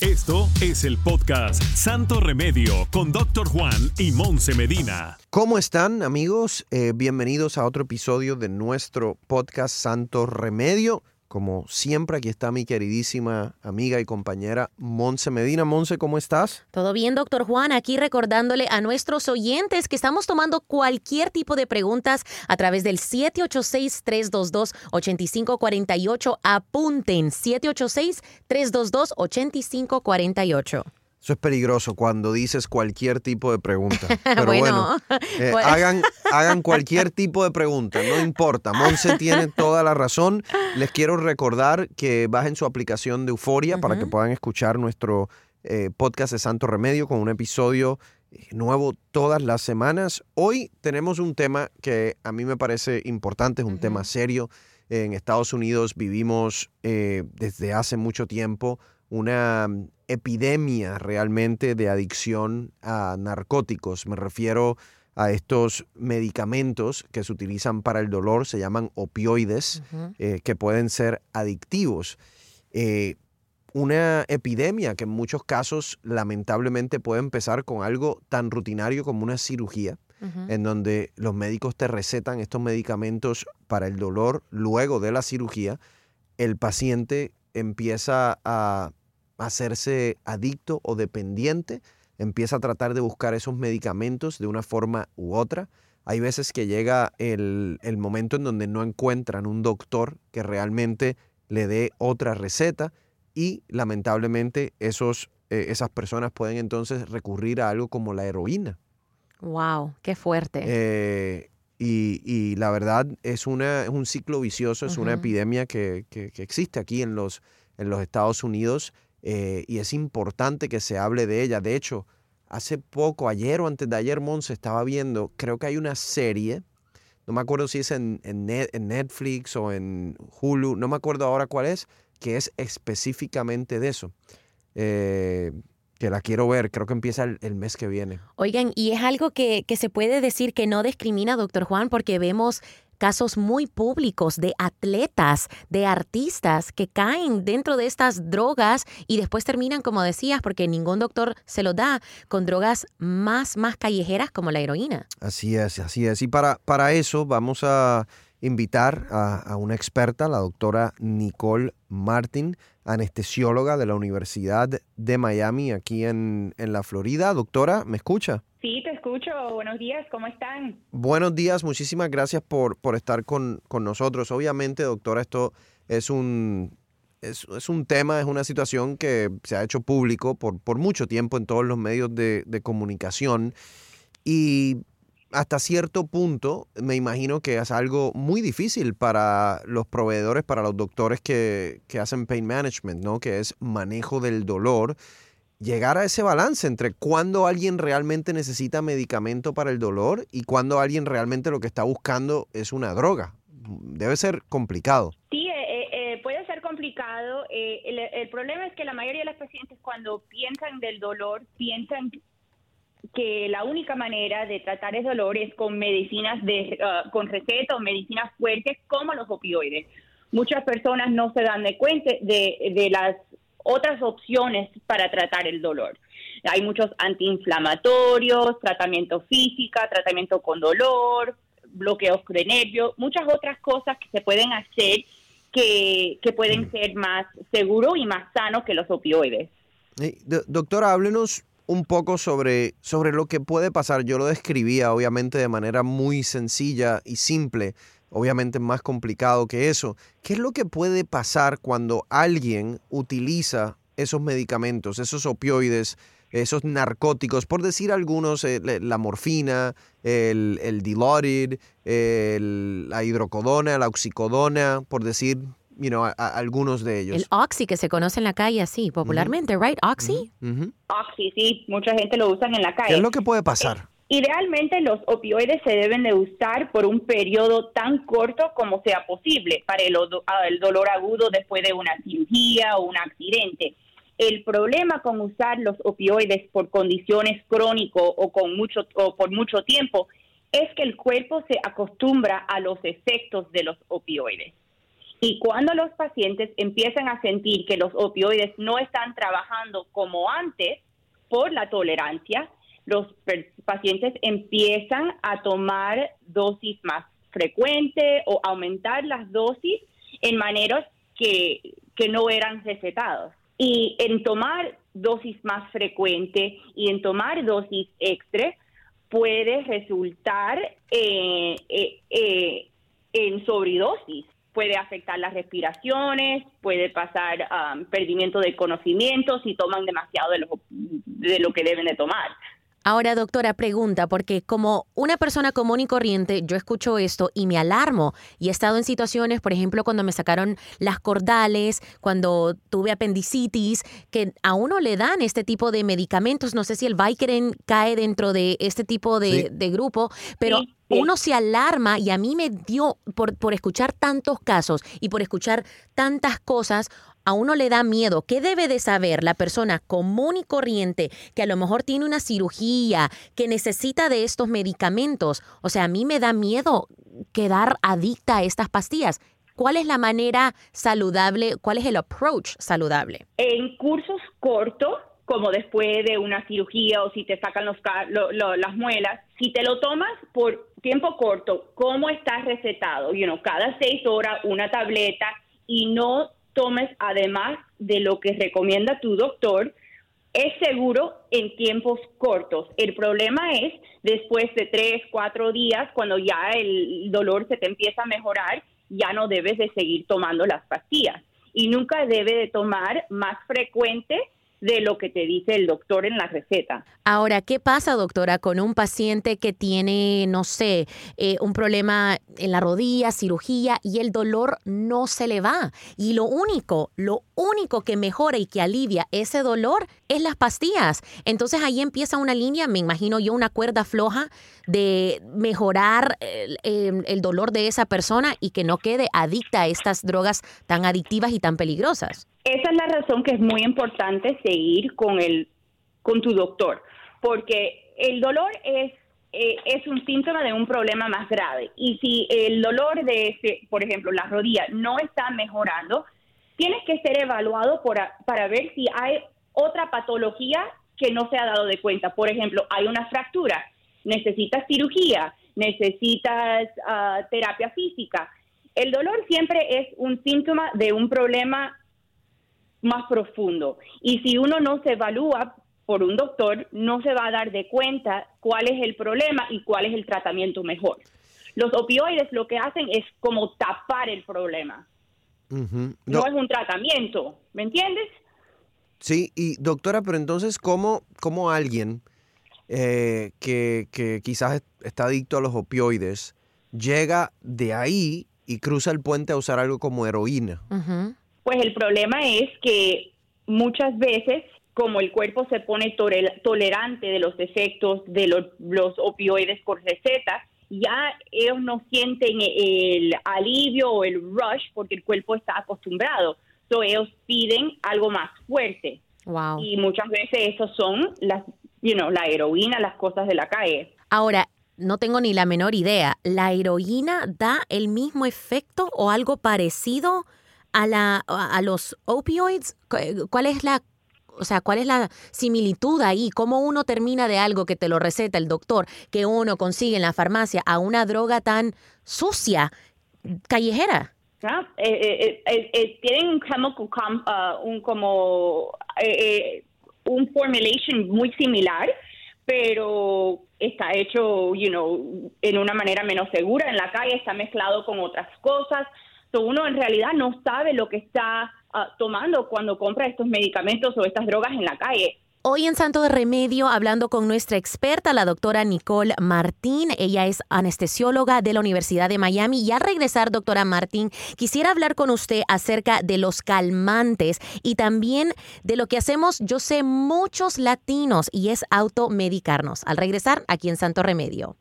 Esto es el podcast Santo Remedio con Doctor Juan y Monse Medina. ¿Cómo están amigos? Eh, bienvenidos a otro episodio de nuestro podcast Santo Remedio. Como siempre, aquí está mi queridísima amiga y compañera Monse Medina. Monse, ¿cómo estás? Todo bien, doctor Juan. Aquí recordándole a nuestros oyentes que estamos tomando cualquier tipo de preguntas a través del 786-322-8548. Apunten, 786-322-8548. Eso es peligroso cuando dices cualquier tipo de pregunta. Pero bueno, eh, hagan, hagan cualquier tipo de pregunta, no importa. Monse tiene toda la razón. Les quiero recordar que bajen su aplicación de Euforia para que puedan escuchar nuestro eh, podcast de Santo Remedio con un episodio eh, nuevo todas las semanas. Hoy tenemos un tema que a mí me parece importante, es un tema serio. En Estados Unidos vivimos desde hace mucho tiempo una epidemia realmente de adicción a narcóticos. Me refiero a estos medicamentos que se utilizan para el dolor, se llaman opioides, eh, que pueden ser adictivos. Eh, una epidemia que en muchos casos lamentablemente puede empezar con algo tan rutinario como una cirugía, en donde los médicos te recetan estos medicamentos para el dolor luego de la cirugía, el paciente empieza a hacerse adicto o dependiente, empieza a tratar de buscar esos medicamentos de una forma u otra. Hay veces que llega el, momento en donde no encuentran un doctor que realmente le dé otra receta y lamentablemente esos, eh, esas personas pueden entonces recurrir a algo como la heroína. ¡Wow! ¡Qué fuerte! Eh, y, la verdad es, una, es un ciclo vicioso, es una epidemia que, que, que, existe aquí en los, en los Estados Unidos eh, y es importante que se hable de ella. De hecho, hace poco, ayer o antes de ayer, se estaba viendo, creo que hay una serie, no me acuerdo si es en, en, Netflix o en Hulu, no me acuerdo ahora cuál es, que es específicamente de eso. Eh, que la quiero ver, creo que empieza el, mes que viene. Oigan, y es algo que, que se puede decir que no discrimina, doctor Juan, porque vemos casos muy públicos de atletas, de artistas que caen dentro de estas drogas y después terminan, como decías, porque ningún doctor se lo da, con drogas más, más callejeras como la heroína. Así es, así es. Y para, para eso vamos a invitar a, una experta, la doctora Nicole Martin, anestesióloga de la Universidad de Miami, aquí en, en la Florida. Doctora, ¿me escucha? Sí, te escucho. Buenos días, ¿cómo están? Buenos días, muchísimas gracias por, por estar con, nosotros. Obviamente, doctora, esto es un, es, un tema, es una situación que se ha hecho público por, por mucho tiempo en todos los medios de, comunicación y hasta cierto punto me imagino que es algo muy difícil para los proveedores, para los doctores que, que hacen pain management, ¿no? que es manejo del dolor llegar a ese balance entre cuando alguien realmente necesita medicamento para el dolor y cuando alguien realmente lo que está buscando es una droga. Debe ser complicado. Sí, eh, eh, eh, puede ser complicado. El, problema es que la mayoría de los pacientes cuando piensan del dolor piensan que la única manera de tratar el dolor es con medicinas de, uh, con receta o medicinas fuertes como los opioides. Muchas personas no se dan de cuenta de, de las otras opciones para tratar el dolor. Hay muchos antiinflamatorios, tratamiento física, tratamiento con dolor, bloqueos de nervios, muchas otras cosas que se pueden hacer que, pueden mm. ser más seguros y más sanos que los opioides. doctora, háblenos un poco sobre, sobre lo que puede pasar. Yo lo describía obviamente de manera muy sencilla y simple obviamente más complicado que eso. ¿Qué es lo que puede pasar cuando alguien utiliza esos medicamentos, esos opioides, esos narcóticos, por decir algunos, eh, la morfina, el, el Dilaudid, la hidrocodona, la oxicodona, por decir algunos de ellos. El Oxy que se conoce en la calle así, popularmente, ¿right? Oxy. Oxy, sí, mucha gente lo usa en la calle. ¿Qué es lo que puede pasar? Idealmente los opioides se deben de usar por un periodo tan corto como sea posible para el, el dolor agudo después de una cirugía o un accidente. El problema con usar los opioides por condiciones crónicas o, con mucho, o por mucho tiempo es que el cuerpo se acostumbra a los efectos de los opioides. Y cuando los pacientes empiezan a sentir que los opioides no están trabajando como antes por la tolerancia, los pacientes empiezan a tomar dosis más frecuentes o aumentar las dosis en maneras que, que no eran recetados. Y en tomar dosis más frecuentes y en tomar dosis extra puede resultar eh, eh, eh, en sobredosis. Puede afectar las respiraciones, puede pasar um, perdimiento de conocimiento si toman demasiado de lo, de lo que deben de tomar. Ahora, doctora, pregunta, porque como una persona común y corriente, yo escucho esto y me alarmo. Y he estado en situaciones, por ejemplo, cuando me sacaron las cordales, cuando tuve apendicitis, que a uno le dan este tipo de medicamentos. No sé si el Vicodin cae dentro de este tipo de, grupo, pero uno se alarma y a mí me dio, por, por escuchar tantos casos y por escuchar tantas cosas, a uno le da miedo. ¿Qué debe de saber la persona común y corriente que a lo mejor tiene una cirugía, que necesita de estos medicamentos? O sea, a mí me da miedo quedar adicta a estas pastillas. ¿Cuál es la manera saludable? ¿Cuál es el approach saludable? En cursos cortos, como después de una cirugía o si te sacan los, las muelas, si te lo tomas por tiempo corto, ¿cómo estás recetado? You know, cada seis horas una tableta y no tomes además de lo que recomienda tu doctor, es seguro en tiempos cortos. El problema es después de tres, cuatro días, cuando ya el dolor se te empieza a mejorar, ya no debes de seguir tomando las pastillas. Y nunca debe de tomar más frecuente de lo que te dice el doctor en la receta. Ahora, ¿qué pasa, doctora, con un paciente que tiene, no sé, eh, un problema en la rodilla, cirugía y el dolor no se le va? Y lo único, lo único que mejora y que alivia ese dolor es las pastillas. Entonces ahí empieza una línea, me imagino yo, una cuerda floja de mejorar el, el dolor de esa persona y que no quede adicta a estas drogas tan adictivas y tan peligrosas. Esa es la razón que es muy importante seguir con, el, con tu doctor, porque el dolor es, eh, es un síntoma de un problema más grave. Y si el dolor de, ese, por ejemplo, la rodilla no está mejorando, tienes que ser evaluado para ver si hay otra patología que no se ha dado de cuenta. Por ejemplo, hay una fractura, necesitas cirugía, necesitas ah, terapia física. El dolor siempre es un síntoma de un problema más profundo. Y si uno no se evalúa por un doctor, no se va a dar de cuenta cuál es el problema y cuál es el tratamiento mejor. Los opioides lo que hacen es como tapar el problema. no. es un tratamiento, ¿me entiendes? Sí, y doctora, pero entonces, ¿cómo, cómo alguien eh, que, que, quizás está adicto a los opioides llega de ahí y cruza el puente a usar algo como heroína? Pues el problema es que muchas veces, como el cuerpo se pone tolerante de los efectos de los, opioides por receta, ya ellos no sienten el alivio o el rush porque el cuerpo está acostumbrado. Entonces ellos piden algo más fuerte. Y muchas veces esos son las, you know, la heroína, las cosas de la calle. Ahora, no tengo ni la menor idea. ¿La heroína da el mismo efecto o algo parecido a, la, a los opioids? ¿Cuál es la o sea, ¿cuál es la similitud ahí? ¿Cómo uno termina de algo que te lo receta el doctor, que uno consigue en la farmacia, a una droga tan sucia, callejera? Eh, eh, eh, tienen chemical, uh, un como un formulation muy similar, pero está hecho, you know, en una manera menos segura. En la calle está mezclado con otras cosas uno en realidad no sabe lo que está ah, tomando cuando compra estos medicamentos o estas drogas en la calle. Hoy en Santo de Remedio, hablando con nuestra experta, la doctora Nicole Martín. Ella es anestesióloga de la Universidad de Miami. Y al regresar, doctora Martín, quisiera hablar con usted acerca de los calmantes y también de lo que hacemos, yo sé, muchos latinos, y es automedicarnos. Al regresar, aquí en Santo Remedio.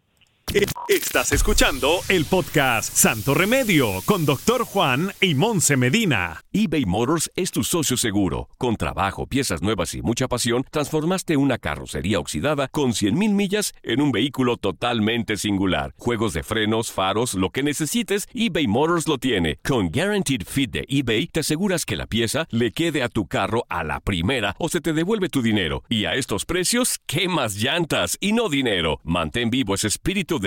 Estás escuchando el podcast Santo Remedio con Doctor Juan y Monse Medina. eBay Motors es tu socio seguro. Con trabajo, piezas nuevas y mucha pasión, transformaste una carrocería oxidada con 100.000 millas en un vehículo totalmente singular. Juegos de frenos, faros, lo que necesites, eBay Motors lo tiene. Con Guaranteed Fit de eBay, te aseguras que la pieza le quede a tu carro a la primera o se te devuelve tu dinero. Y a estos precios, ¿qué más llantas y no dinero? Mantén vivo ese espíritu de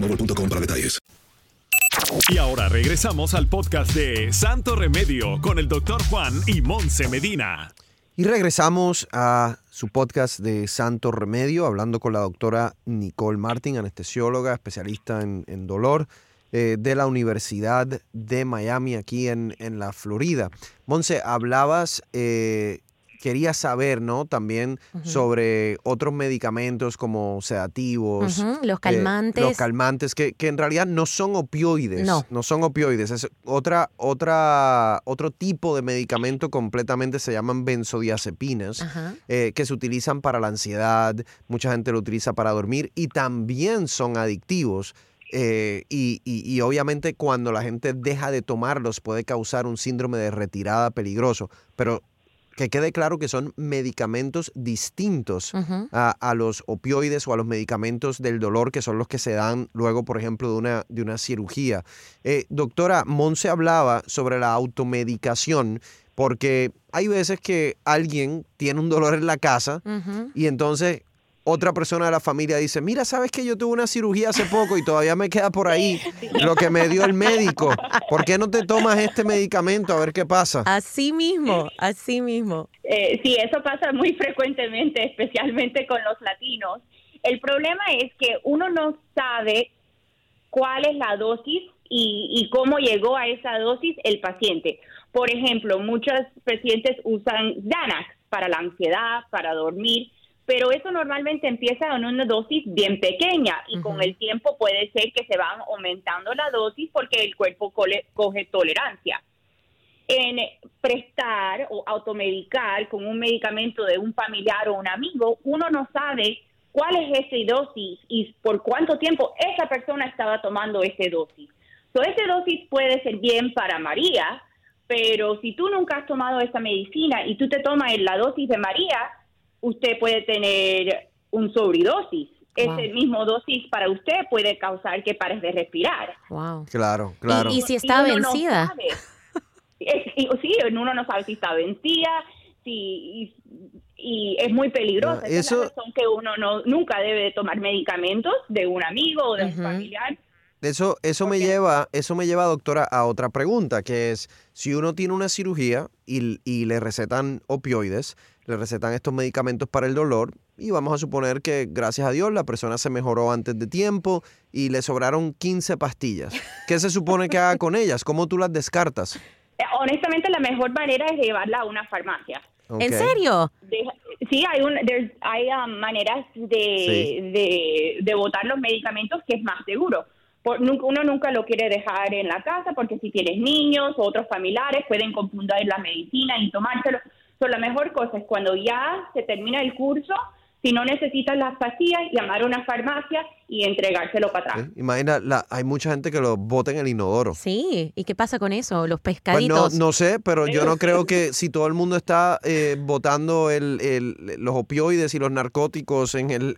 boostmobile.com para detalles. Y ahora regresamos al podcast de Santo Remedio con el doctor Juan y Monse Medina. Y regresamos a su podcast de Santo Remedio, hablando con la doctora Nicole Martin, anestesióloga, especialista en, dolor eh, de la Universidad de Miami, aquí en, en la Florida. Monse, hablabas eh, quería saber, ¿no? También sobre otros medicamentos como sedativos. Los eh, calmantes. los calmantes, que, que, en realidad no son opioides. No. No son opioides. Es otra, otra, otro tipo de medicamento completamente se llaman benzodiazepinas, eh, que se utilizan para la ansiedad. Mucha gente lo utiliza para dormir y también son adictivos. Eh, y, y, obviamente cuando la gente deja de tomarlos puede causar un síndrome de retirada peligroso, pero que quede claro que son medicamentos distintos a, los opioides o a los medicamentos del dolor que son los que se dan luego, por ejemplo, de una, de una cirugía. Eh, doctora, Monse hablaba sobre la automedicación porque hay veces que alguien tiene un dolor en la casa y entonces otra persona de la familia dice, mira, sabes que yo tuve una cirugía hace poco y todavía me queda por ahí lo que me dio el médico. ¿Por qué no te tomas este medicamento a ver qué pasa? Así mismo, así mismo. Eh, sí, eso pasa muy frecuentemente, especialmente con los latinos. El problema es que uno no sabe cuál es la dosis y, y cómo llegó a esa dosis el paciente. Por ejemplo, muchos pacientes usan Xanax para la ansiedad, para dormir pero eso normalmente empieza en una dosis bien pequeña y con el tiempo puede ser que se van aumentando la dosis porque el cuerpo coge tolerancia. En prestar o automedicar con un medicamento de un familiar o un amigo, uno no sabe cuál es esa dosis y por cuánto tiempo esa persona estaba tomando esa dosis. So, esa dosis puede ser bien para María, pero si tú nunca has tomado esa medicina y tú te tomas la dosis de María, usted puede tener un sobredosis. Ese mismo dosis para usted puede causar que pares de respirar. Wow. Claro, claro. ¿Y, si está vencida? sí, uno no sabe si está vencida, si, y, es muy peligroso. Esa es la razón que uno no, nunca debe tomar medicamentos de un amigo o de un familiar Eso, eso me lleva, eso me lleva, doctora, a otra pregunta, que es si uno tiene una cirugía y, y le recetan opioides, le recetan estos medicamentos para el dolor, y vamos a suponer que gracias a Dios la persona se mejoró antes de tiempo y le sobraron 15 pastillas. ¿Qué se supone que haga con ellas? ¿Cómo tú las descartas? Eh, honestamente, la mejor manera es llevarla a una farmacia. ¿En serio? sí, hay, un, hay um, maneras de, de, de botar los medicamentos que es más seguro. uno nunca lo quiere dejar en la casa porque si tienes niños o otros familiares pueden confundir la medicina y tomárselo. So, la mejor cosa es cuando ya se termina el curso, si no necesitas las pastillas, llamar a una farmacia y entregárselo para atrás. Imagina, la, hay mucha gente que lo bota en el inodoro. Sí, ¿y qué pasa con eso? Los pues pescaditos. no, sé, pero yo no creo que si todo el mundo está eh, botando el, el, los opioides y los narcóticos en el,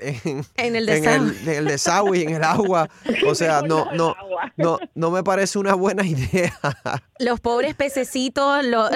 en, el desagüe. En el, desagüe y en el agua, o sea, no, no, no, no me parece una buena idea. Los pobres pececitos, los,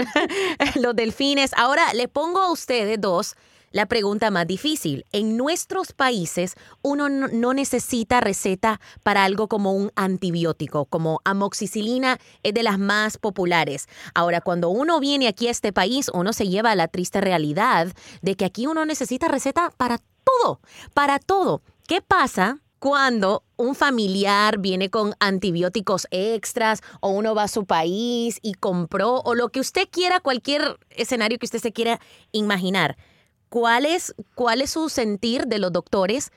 los delfines. Ahora, le pongo a ustedes dos la pregunta más difícil. En nuestros países uno no necesita receta para algo como un antibiótico, como amoxicilina es de las más populares. Ahora, cuando uno viene aquí a este país, uno se lleva a la triste realidad de que aquí uno necesita receta para todo, para todo. ¿Qué pasa cuando un familiar viene con antibióticos extras o uno va a su país y compró o lo que usted quiera, cualquier escenario que usted se quiera imaginar? ¿Cuál es, cuál es su sentir de los doctores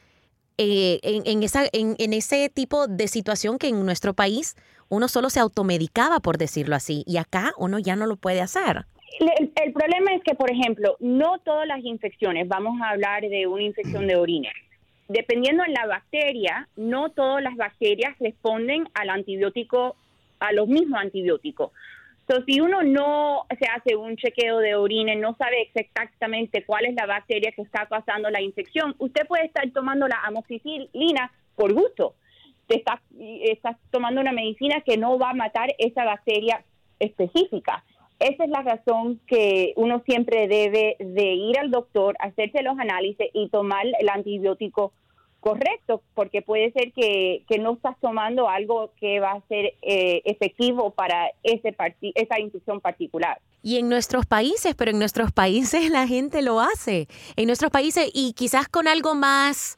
eh, en, esa, en, ese tipo de situación que en nuestro país uno solo se automedicaba, por decirlo así, y acá uno ya no lo puede hacer? El, problema es que, por ejemplo, no todas las infecciones, vamos a hablar de una infección de orina, dependiendo de la bacteria, no todas las bacterias responden al antibiótico, a los mismos antibióticos. So, si uno no se hace un chequeo de orina, no sabe exactamente cuál es la bacteria que está causando la infección, usted puede estar tomando la amoxicilina por gusto. Te estás, estás tomando una medicina que no va a matar esa bacteria específica. Esa es la razón que uno siempre debe de ir al doctor, hacerse los análisis y tomar el antibiótico correcto, porque puede ser que, no estás tomando algo que va a ser eh, efectivo para ese esa infección particular. Y en nuestros países, pero en nuestros países la gente lo hace. En nuestros países y quizás con algo más...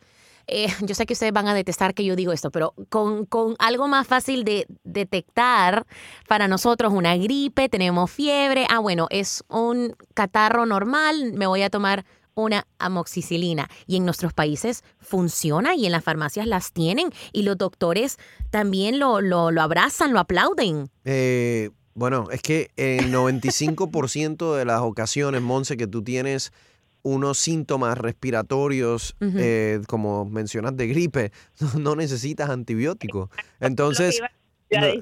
Eh, yo sé que ustedes van a detestar que yo digo esto, pero con, con, algo más fácil de detectar para nosotros, una gripe, tenemos fiebre, ah, bueno, es un catarro normal, me voy a tomar una amoxicilina. Y en nuestros países funciona y en las farmacias las tienen y los doctores también lo, lo, abrazan, lo aplauden. Eh, bueno, es que el 95% de las ocasiones, Monse, que tú tienes unos síntomas respiratorios, eh, como mencionas de gripe, no, necesitas antibiótico. Entonces,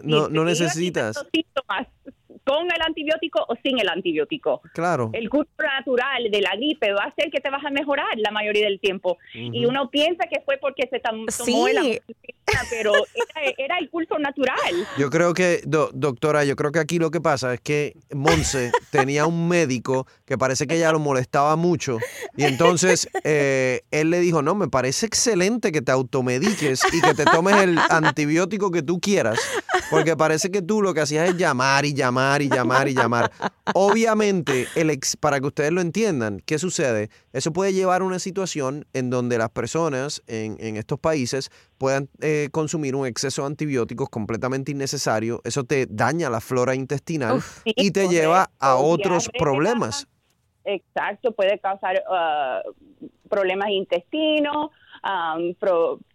no, no necesitas con el antibiótico o sin el antibiótico. Claro. El curso natural de la gripe va a hacer que te vas a mejorar la mayoría del tiempo. Y uno piensa que fue porque se tomó sí. el pero era, el curso natural. Yo creo que, doctora, yo creo que aquí lo que pasa es que Monse tenía un médico que parece que ella lo molestaba mucho y entonces eh, él le dijo, no, me parece excelente que te automediques y que te tomes el antibiótico que tú quieras, porque parece que tú lo que hacías es llamar y llamar y llamar y llamar. Obviamente, el ex, para que ustedes lo entiendan, ¿qué sucede? Eso puede llevar a una situación en donde las personas en, en estos países puedan eh, consumir un exceso de antibióticos completamente innecesario, eso te daña la flora intestinal y te lleva a otros problemas. Exacto, puede causar uh, problemas intestinos, um,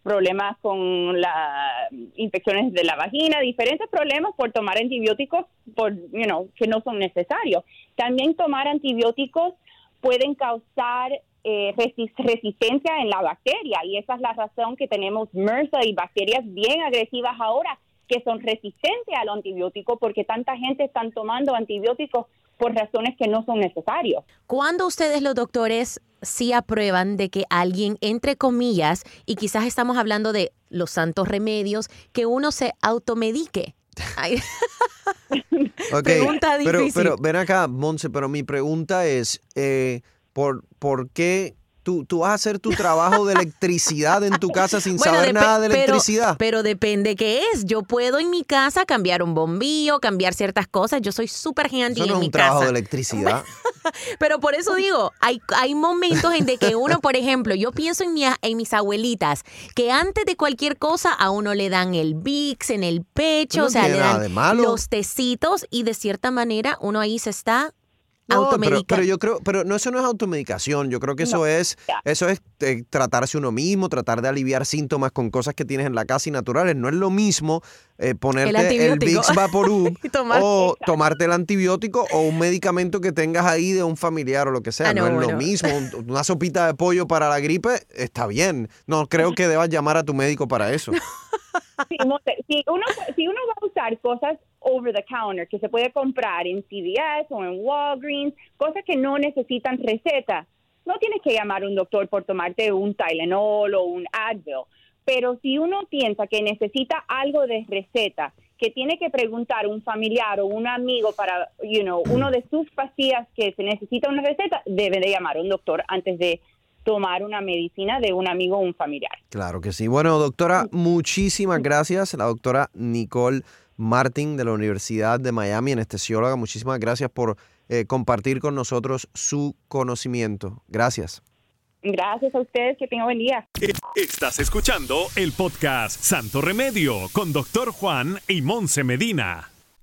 problemas con las infecciones de la vagina, diferentes problemas por tomar antibióticos por, you know, que no son necesarios. También tomar antibióticos pueden causar eh, resistencia en la bacteria y esa es la razón que tenemos MRSA y bacterias bien agresivas ahora que son resistentes al antibiótico porque tanta gente están tomando antibióticos por razones que no son necesarios. ¿Cuándo ustedes los doctores sí aprueban de que alguien, entre comillas, y quizás estamos hablando de los santos remedios, que uno se automedique? pregunta difícil. Pero, pero ven acá, Monse, pero mi pregunta es, eh, ¿por, ¿por qué Tú, tú, vas a hacer tu trabajo de electricidad en tu casa sin saber nada de electricidad. Pero, depende qué es. Yo puedo en mi casa cambiar un bombillo, cambiar ciertas cosas. Yo soy súper handy en mi casa. es un trabajo de electricidad. pero por eso digo, hay, hay momentos en de que uno, por ejemplo, yo pienso en, mi, en mis abuelitas, que antes de cualquier cosa a uno le dan el VIX en el pecho, o sea, le dan los tecitos y de cierta manera uno ahí se está no, pero, yo creo, pero no, eso no es automedicación. Yo creo que eso es, eso es eh, tratarse uno mismo, tratar de aliviar síntomas con cosas que tienes en la casa y naturales. No es lo mismo eh, ponerte el, Vicks Vaporub o tomarte el antibiótico o un medicamento que tengas ahí de un familiar o lo que sea. Ah, no, es lo mismo. Una sopita de pollo para la gripe está bien. No creo que debas llamar a tu médico para eso. si, uno, si uno va a usar cosas over the counter que se puede comprar en CVS o en Walgreens, cosas que no necesitan receta. No tienes que llamar a un doctor por tomarte un Tylenol o un Advil, pero si uno piensa que necesita algo de receta, que tiene que preguntar un familiar o un amigo para, you know, uno de sus pastillas que se necesita una receta, debe de llamar a un doctor antes de tomar una medicina de un amigo o un familiar. Claro que sí. Bueno, doctora, muchísimas gracias. La doctora Nicole Martin de la Universidad de Miami, anestesióloga. Muchísimas gracias por eh, compartir con nosotros su conocimiento. Gracias. Gracias a ustedes, que tengan buen día. Estás escuchando el podcast Santo Remedio con Doctor Juan y Monse Medina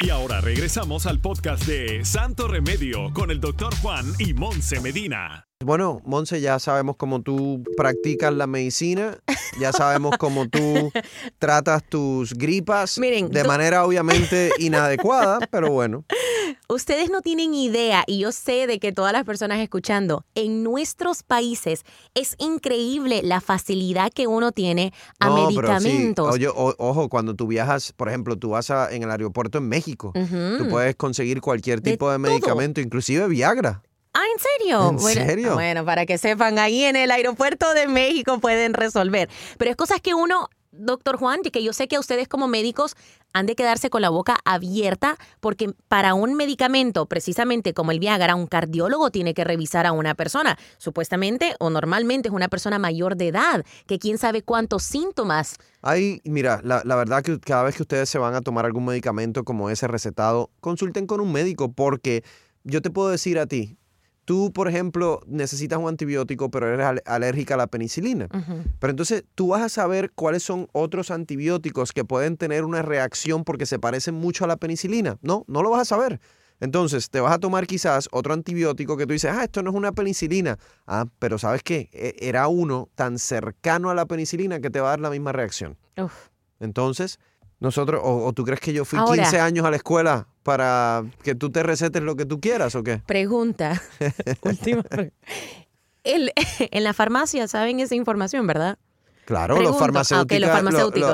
Y ahora regresamos al podcast de Santo Remedio con el doctor Juan y Monse Medina. Bueno, Monse, ya sabemos cómo tú practicas la medicina, ya sabemos cómo tú tratas tus gripas de manera obviamente inadecuada, pero bueno. Ustedes no tienen idea, y yo sé de que todas las personas escuchando, en nuestros países es increíble la facilidad que uno tiene a medicamentos. Oye, ojo, cuando tú viajas, por ejemplo, tú vas en el aeropuerto en México, tú puedes conseguir cualquier tipo de, medicamento, inclusive Viagra. Ah, ¿en serio? ¿En serio? Bueno, para que sepan, ahí en el aeropuerto de México pueden resolver. Pero es cosas que uno doctor Juan, que yo sé que ustedes como médicos han de quedarse con la boca abierta porque para un medicamento, precisamente como el Viagra, un cardiólogo tiene que revisar a una persona. Supuestamente o normalmente es una persona mayor de edad, que quién sabe cuántos síntomas. Hay, mira, la, la verdad que cada vez que ustedes se van a tomar algún medicamento como ese recetado, consulten con un médico porque yo te puedo decir a ti, Tú, por ejemplo, necesitas un antibiótico, pero eres alérgica a la penicilina. Pero entonces tú vas a saber cuáles son otros antibióticos que pueden tener una reacción porque se parecen mucho a la penicilina. No, no lo vas a saber. Entonces, te vas a tomar quizás otro antibiótico que tú dices, ah, esto no es una penicilina. Ah, pero ¿sabes qué? E, era uno tan cercano a la penicilina que te va a dar la misma reacción. Entonces, nosotros, o, tú crees que yo fui 15 años a la escuela para que tú te recetes lo que tú quieras o qué? Pregunta. Última pregunta. en la farmacia saben esa información, ¿verdad? Claro, los, farmacéuticos,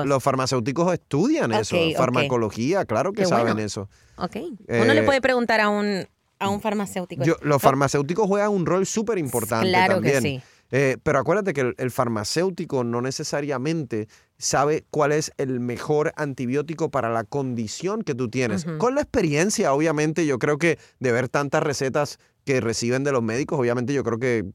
los, farmacéuticos. estudian eso, farmacología, claro que saben eso. Ok. Uno le eh, puede preguntar a un, a un farmacéutico. los farmacéuticos juegan un rol súper importante claro también. Que sí. Eh, pero acuérdate que el, farmacéutico no necesariamente sabe cuál es el mejor antibiótico para la condición que tú tienes. Con la experiencia, obviamente, yo creo que de ver tantas recetas que reciben de los médicos, obviamente yo creo que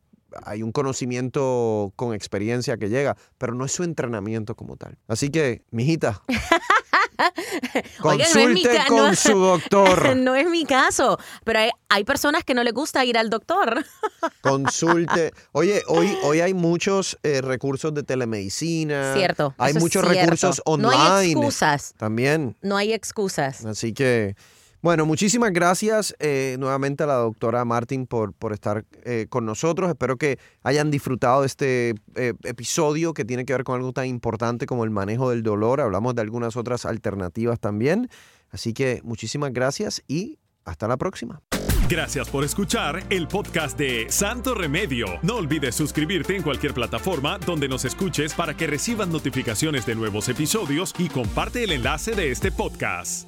hay un conocimiento con experiencia que llega, pero no es su entrenamiento como tal. Así que, mijita, Consulte con su doctor. No es mi caso, pero hay, personas que no les gusta ir al doctor. Consulte. Oye, hoy, hoy hay muchos eh, recursos de telemedicina. Cierto. Hay muchos recursos online. No hay excusas. También. No hay excusas. Así que bueno, muchísimas gracias eh, nuevamente a la doctora Martín por, por estar eh, con nosotros. Espero que hayan disfrutado de este eh, episodio que tiene que ver con algo tan importante como el manejo del dolor. Hablamos de algunas otras alternativas también. Así que muchísimas gracias y hasta la próxima. Gracias por escuchar el podcast de Santo Remedio. No olvides suscribirte en cualquier plataforma donde nos escuches para que reciban notificaciones de nuevos episodios y comparte el enlace de este podcast.